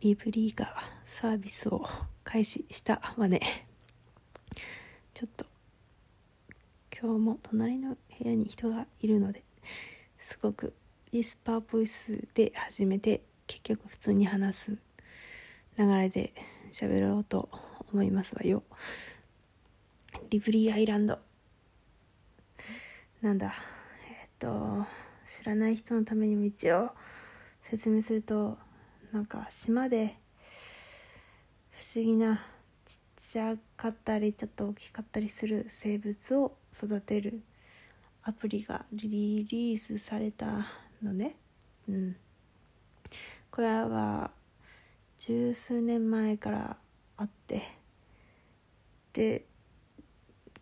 リブリーがサービスを開始したわねちょっと今日も隣の部屋に人がいるのですごくウィスパーボイスで始めて結局普通に話す流れで喋ろうと思いますわよ。リブリーアイランド。なんだえっと知らない人のためにも一応説明するとなんか島で不思議なちっちゃかったりちょっと大きかったりする生物を育てるアプリがリリースされたのね。うん。これは十数年前からあって。で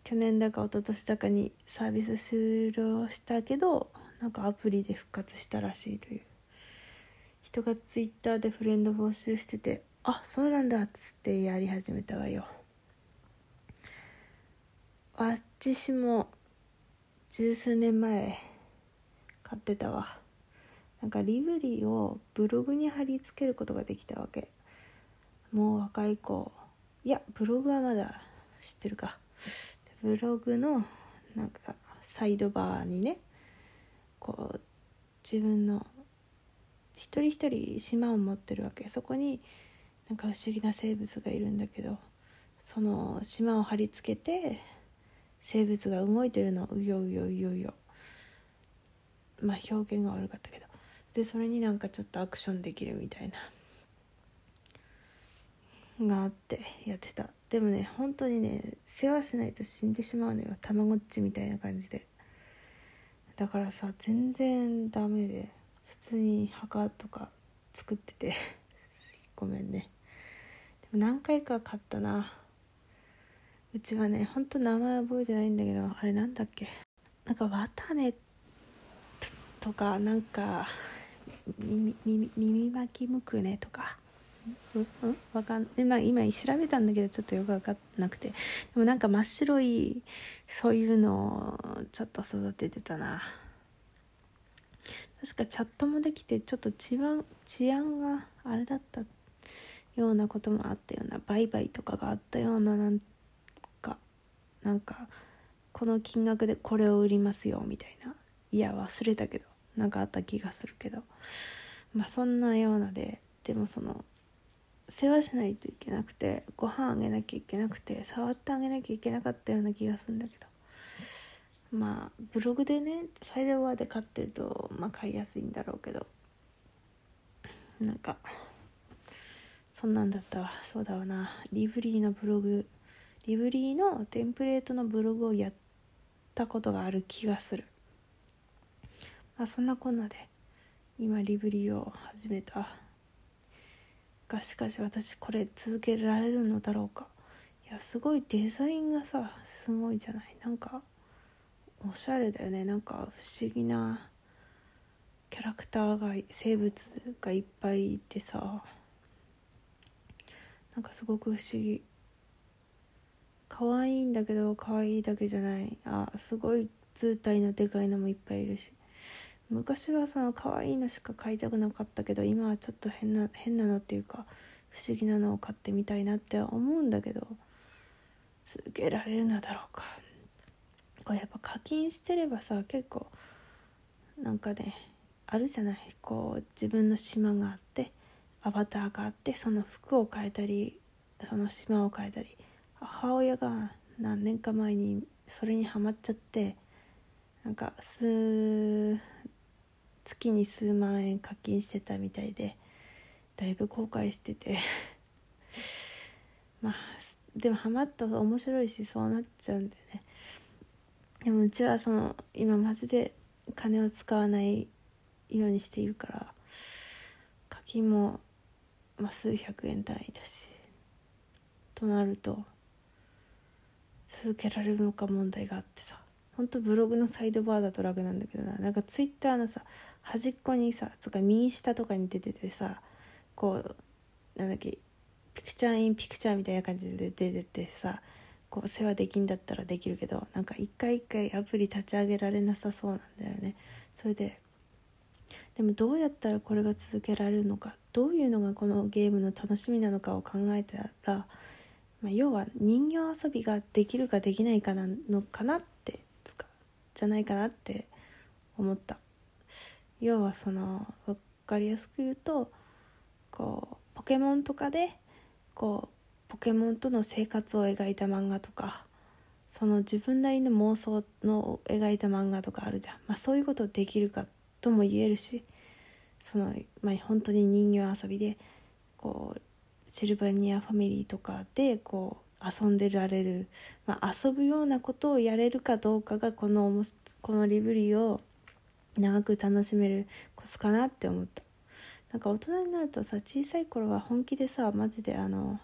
去年だか一昨年だかにサービス終了したけどなんかアプリで復活したらしいという。人がツイッターでフレンド募集しててあそうなんだっつってやり始めたわよ。私も十数年前買ってたわ。なんかリブリーをブログに貼り付けることができたわけ。もう若い子。いやブログはまだ知ってるか。ブログのなんかサイドバーにねこう自分の一人一人島を持ってるわけ。そこになんか不思議な生物がいるんだけどその島を貼り付けて生物が動いてるのうようようようよまあ表現が悪かったけど。でそれになんかちょっとアクションできるみたいな。があってやってた。でもね本当にね世話しないと死んでしまうのよ。たまごっちみたいな感じで。だからさ全然ダメで。普通に墓とか作ってて。ごめんね。でも何回か買ったな。うちはねほんと名前覚えてないんだけどあれなんだっけ。なんか綿ねとかなんか耳耳耳巻きむくねとか。うんうんわかんで、まあ、今調べたんだけどちょっとよく分かんなくて。でもなんか真っ白いそういうのをちょっと育ててたな。確かチャットもできてちょっと治安治安があれだったようなこともあったような売買とかがあったようななんかなんかこの金額でこれを売りますよみたいないや忘れたけどなんかあった気がするけどまあそんなようなででもその世話しないといけなくてご飯あげなきゃいけなくて触ってあげなきゃいけなかったような気がするんだけどまあブログでねサイドバーで買ってるとまあ買いやすいんだろうけど。なんかそんなんだったわ。そうだわな。リブリーのブログ。リブリーのテンプレートのブログをやったことがある気がする。まあそんなこんなで今リブリーを始めた。がしかし私これ続けられるのだろうか。いやすごいデザインがさすごいじゃない？なんかおしゃれだよね。なんか不思議なキャラクターが生物がいっぱいいてさ。なんかすごく不思議。可愛いんだけど可愛いだけじゃない。あすごい図体のでかいのもいっぱいいるし。昔はその可愛いのしか買いたくなかったけど今はちょっと変な変なのっていうか不思議なのを買ってみたいなって思うんだけど続けられるのだろうか。これやっぱ課金してればさ結構なんかねあるじゃない？こう自分の島があってアバターがあってその服を変えたりその島を変えたり。母親が何年か前にそれにはまっちゃってなんか数月に数万円課金してたみたいでだいぶ後悔してて。まあでもハマったら面白いしそうなっちゃうんだよね。でもうちはその今マジで金を使わないようにしているから課金も、まあ、数百円単位だしとなると続けられるのか問題があってさ。ほんとブログのサイドバーだと楽なんだけどな。なんかツイッターのさ端っこにさつか右下とかに出ててさこうなんだっけピクチャーインピクチャーみたいな感じで出ててさこう世話できんだったらできるけどなんか一回一回アプリ立ち上げられなさそうなんだよね。それででもどうやったらこれが続けられるのかどういうのがこのゲームの楽しみなのかを考えたら、まあ、要は人形遊びができるかできないかなのかなってじゃないかなって思った。要はその分かりやすく言うとこうポケモンとかでこうポケモンとの生活を描いた漫画とかその自分なりの妄想の描いた漫画とかあるじゃん、まあ、そういうことできるかとも言えるしその、まあ、本当に人形遊びでこうシルバニアファミリーとかでこう遊んでられる、まあ、遊ぶようなことをやれるかどうかがこのこのリブリーを長く楽しめるコツかなって思った。なんか大人になるとさ小さい頃は本気でさマジであの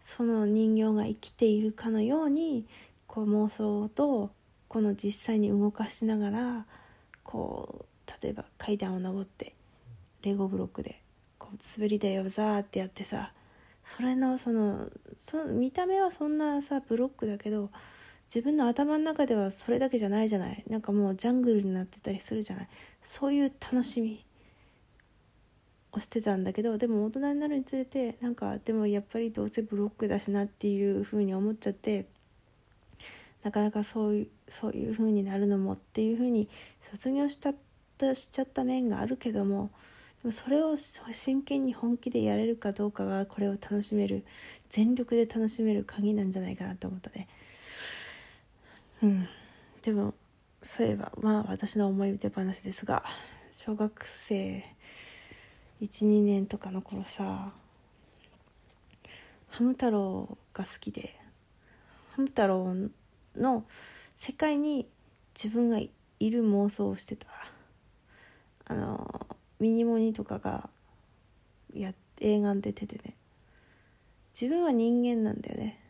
その人形が生きているかのようにこう妄想とこの実際に動かしながらこう例えば階段を上ってレゴブロックでこう滑り台をザーってやってさそれのそのそ見た目はそんなさブロックだけど自分の頭の中ではそれだけじゃないじゃない。なんかもうジャングルになってたりするじゃない。そういう楽しみ。をしてたんだけどでも大人になるにつれてなんかでもやっぱりどうせブロックだしなっていう風に思っちゃってなかなかそういうそういう風になるのもっていう風に卒業したしちゃった面があるけどもでもそれを真剣に本気でやれるかどうかがこれを楽しめる全力で楽しめる鍵なんじゃないかなと思ったね。うん。でもそういえばまあ私の思い出話ですが小学生12年とかの頃さハム太郎が好きでハム太郎の世界に自分がいる妄想をしてた。あのミニモニとかがや映画に出ててね。自分は人間なんだよね。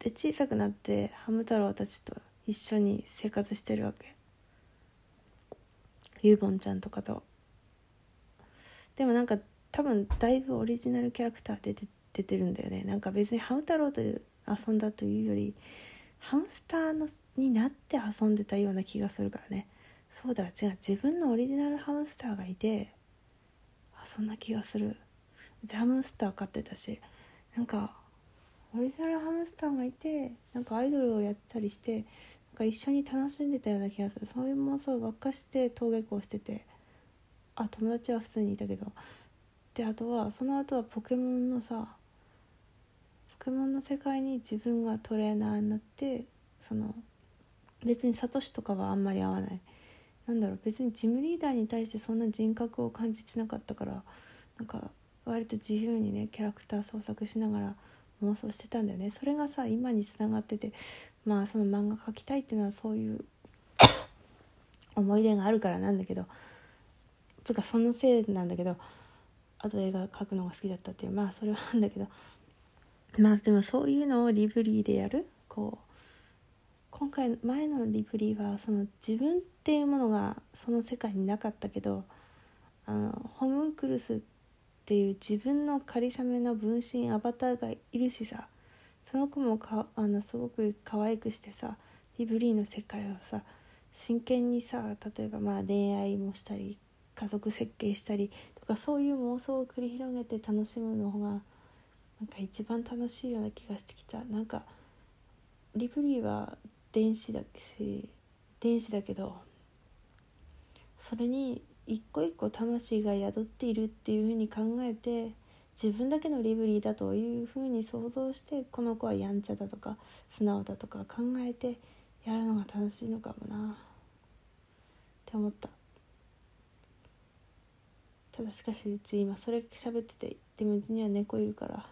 で小さくなってハム太郎たちと一緒に生活してるわけ。ユーボンちゃんとかと。でもなんか多分だいぶオリジナルキャラクター出出てるんだよね。なんか別にハム太郎という遊んだというよりハムスターのになって遊んでたような気がするからね。そうだ違う自分のオリジナルハムスターがいてあそんな気がする。ジャムスター飼ってたしなんかオリジナルハムスターがいてなんかアイドルをやったりしてなんか一緒に楽しんでたような気がする。そういう妄想ばっかして登下校してて。あ友達は普通にいたけど。であとはその後はポケモンのさポケモンの世界に自分がトレーナーになってその別にサトシとかはあんまり合わない。なんだろう別にジムリーダーに対してそんな人格を感じてなかったからなんか割と自由にねキャラクター創作しながら妄想してたんだよね。それがさ今につながっててまあその漫画描きたいっていうのはそういう 思い出があるからなんだけどつかそのせいなんだけどあと映画描くのが好きだったっていうまあそれはあんだけどまあでもそういうのをリブリーでやる？こう今回前のリブリーはその自分っていうものがその世界になかったけどあのホムンクルスっていう自分の仮初めの分身アバターがいるしさその子もかあのすごく可愛くしてさリブリーの世界をさ真剣にさ例えばまあ恋愛もしたり家族設計したりとかそういう妄想を繰り広げて楽しむのがなんか一番楽しいような気がしてきた。なんかリブリーは電子だし電子だけどそれに一個一個魂が宿っているっていうふうに考えて自分だけのリブリーだというふうに想像してこの子はやんちゃだとか素直だとか考えてやるのが楽しいのかもなって思った。ただしかしうち今それ喋っててでもうちには猫いるから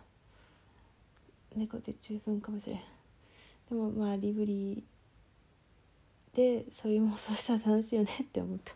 猫で十分かもしれん。でもまあリブリーでそういう妄想したら楽しいよねって思った。